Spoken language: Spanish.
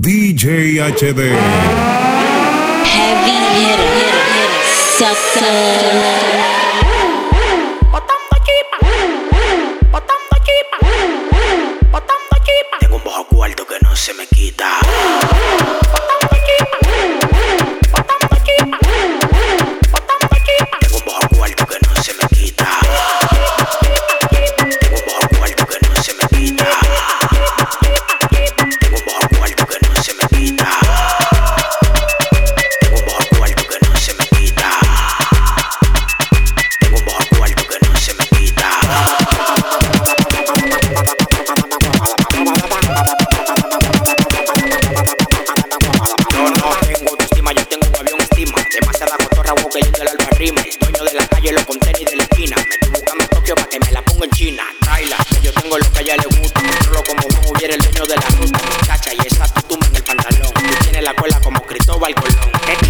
DJ HD. Heavy hitter, hitter, hitter, sucker. me rime. De la calle, los contenis de la esquina. Me estoy buscando a Tokio para que me la ponga en China. Traila, que yo tengo lo que a ella le gusta. Solo como Juan hubiera el dueño de la ruta. Muchacha, y esa tatumba en el pantalón. Tú la cola como Cristóbal Colón.